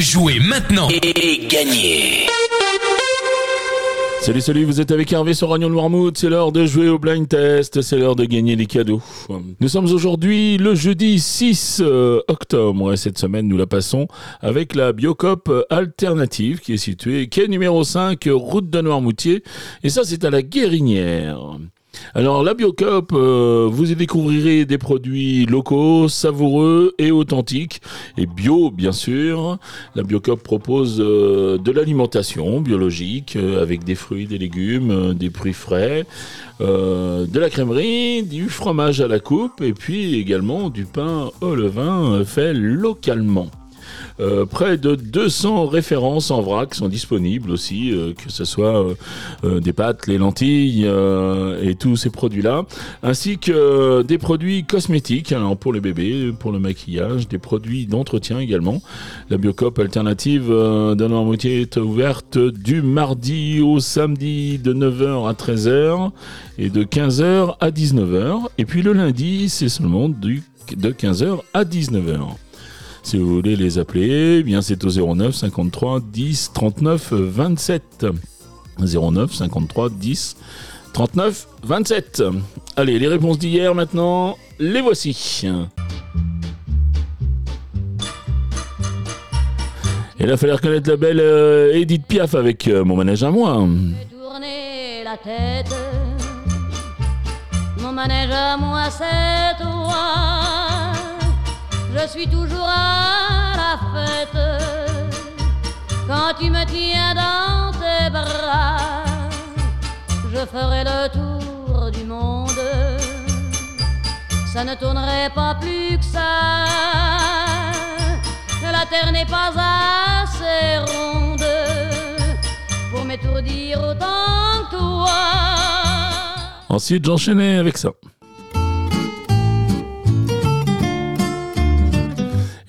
Jouez maintenant et gagnez Salut, salut, vous êtes avec Hervé sur Ragnon Noirmouth. C'est l'heure de jouer au blind test. C'est l'heure de gagner les cadeaux. Nous sommes aujourd'hui le jeudi 6 euh, octobre. Et cette semaine, nous la passons avec la Biocop alternative qui est située quai numéro 5, route de Noirmoutier. Et ça, c'est à la Guérinière. Alors la Biocop, euh, vous y découvrirez des produits locaux, savoureux et authentiques, et bio bien sûr. La Biocop propose euh, de l'alimentation biologique euh, avec des fruits, des légumes, des fruits frais, de la crèmerie, du fromage à la coupe, et puis également du pain au levain fait localement. Euh, près de 200 références en vrac sont disponibles aussi, euh, que ce soit euh, des pâtes, les lentilles et tous ces produits-là, ainsi que des produits cosmétiques alors pour les bébés, pour le maquillage, des produits d'entretien également. La Biocop alternative de Normoutier est ouverte du mardi au samedi de 9h à 13h et de 15h à 19h. Et puis le lundi, c'est seulement de 15h à 19h. Si vous voulez les appeler, eh bien c'est au 09 53 10 39 27. 09 53 10 39 27. Allez, les réponses d'hier maintenant, les voici. Et là, fallait reconnaître la belle euh, Edith Piaf avec euh, mon manège à moi. Tourner la tête, mon manège à moi, c'est toi suis toujours à la fête. Quand tu me tiens dans tes bras, je ferai le tour du monde. Ça ne tournerait pas plus que ça. La terre n'est pas assez ronde pour m'étourdir autant que toi. Ensuite, j'enchaînais avec ça.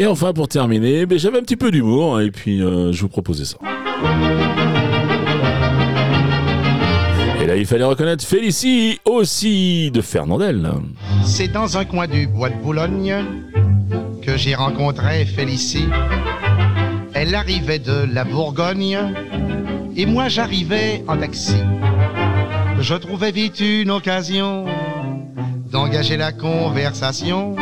Et enfin, pour terminer, ben, j'avais un petit peu d'humour hein, et puis euh, je vous proposais ça. Et là, il fallait reconnaître Félicie aussi de Fernandel. C'est dans un coin du bois de Boulogne que j'ai rencontré Félicie. Elle arrivait de la Bourgogne et moi j'arrivais en taxi. Je trouvais vite une occasion d'engager la conversation.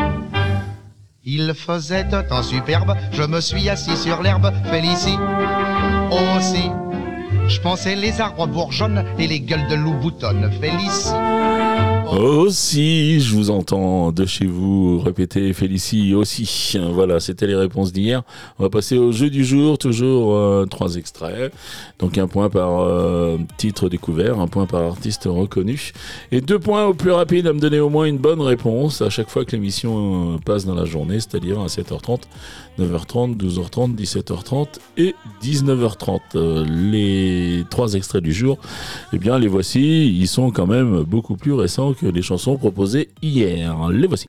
Il faisait un temps superbe, je me suis assis sur l'herbe, Félicie aussi. Je pensais les arbres bourgeonnent et les gueules de loup boutonnent, Félicie. Aussi, je vous entends de chez vous répéter Félicie aussi. Voilà, c'était les réponses d'hier. On va passer au jeu du jour, toujours euh, trois extraits. Donc un point par euh, titre découvert, un point par artiste reconnu. Et deux points au plus rapide à me donner au moins une bonne réponse à chaque fois que l'émission euh, passe dans la journée, c'est-à-dire à 7h30, 9h30, 12h30, 17h30 et 19h30. les trois extraits du jour, eh bien les voici, ils sont quand même beaucoup plus récents que les chansons proposées hier. Les voici.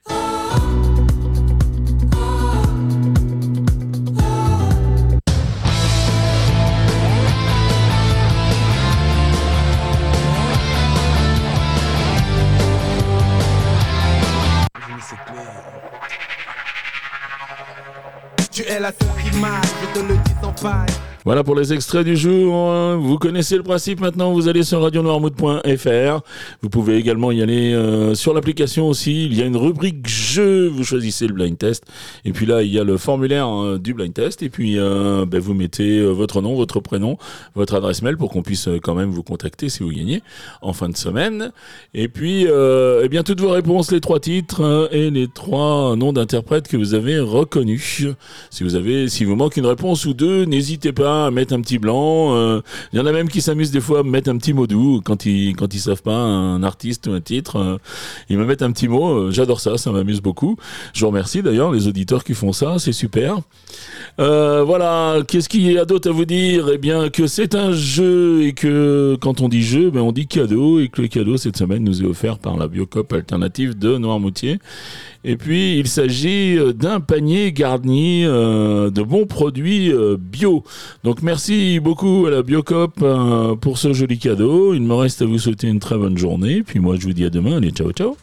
Tu es la seule image, je te le dis sans faille. Voilà pour les extraits du jour. Vous connaissez le principe maintenant. Vous allez sur radionoirmout.fr. Vous pouvez également y aller euh, sur l'application aussi. Il y a une rubrique jeu. Vous choisissez le blind test. Et puis là, il y a le formulaire hein, du blind test. Et puis, euh, ben, vous mettez euh, votre nom, votre prénom, votre adresse mail pour qu'on puisse quand même vous contacter si vous gagnez en fin de semaine. Et puis, eh bien, toutes vos réponses, les trois titres et les trois noms d'interprètes que vous avez reconnus. Si vous avez, si vous manque une réponse ou deux, n'hésitez pas à mettre un petit blanc. euh, Il y en a même qui s'amusent des fois à me mettre un petit mot doux quand ils quand ils savent pas un artiste ou un titre. euh, ils me mettent un petit mot. euh, J'adore ça, ça m'amuse beaucoup. Je vous remercie d'ailleurs les auditeurs qui font ça, c'est super. Euh, voilà, qu'est-ce qu'il y a d'autre à vous dire? Eh bien que c'est un jeu et que quand on dit jeu, ben on dit cadeau et que le cadeau cette semaine nous est offert par la Biocop alternative de Noirmoutier. Et puis il s'agit euh, d'un panier garni euh, de bons produits euh, bio. Donc merci beaucoup à la Biocop euh, pour ce joli cadeau. Il me reste à vous souhaiter une très bonne journée. Puis moi je vous dis à demain. Allez, ciao ciao.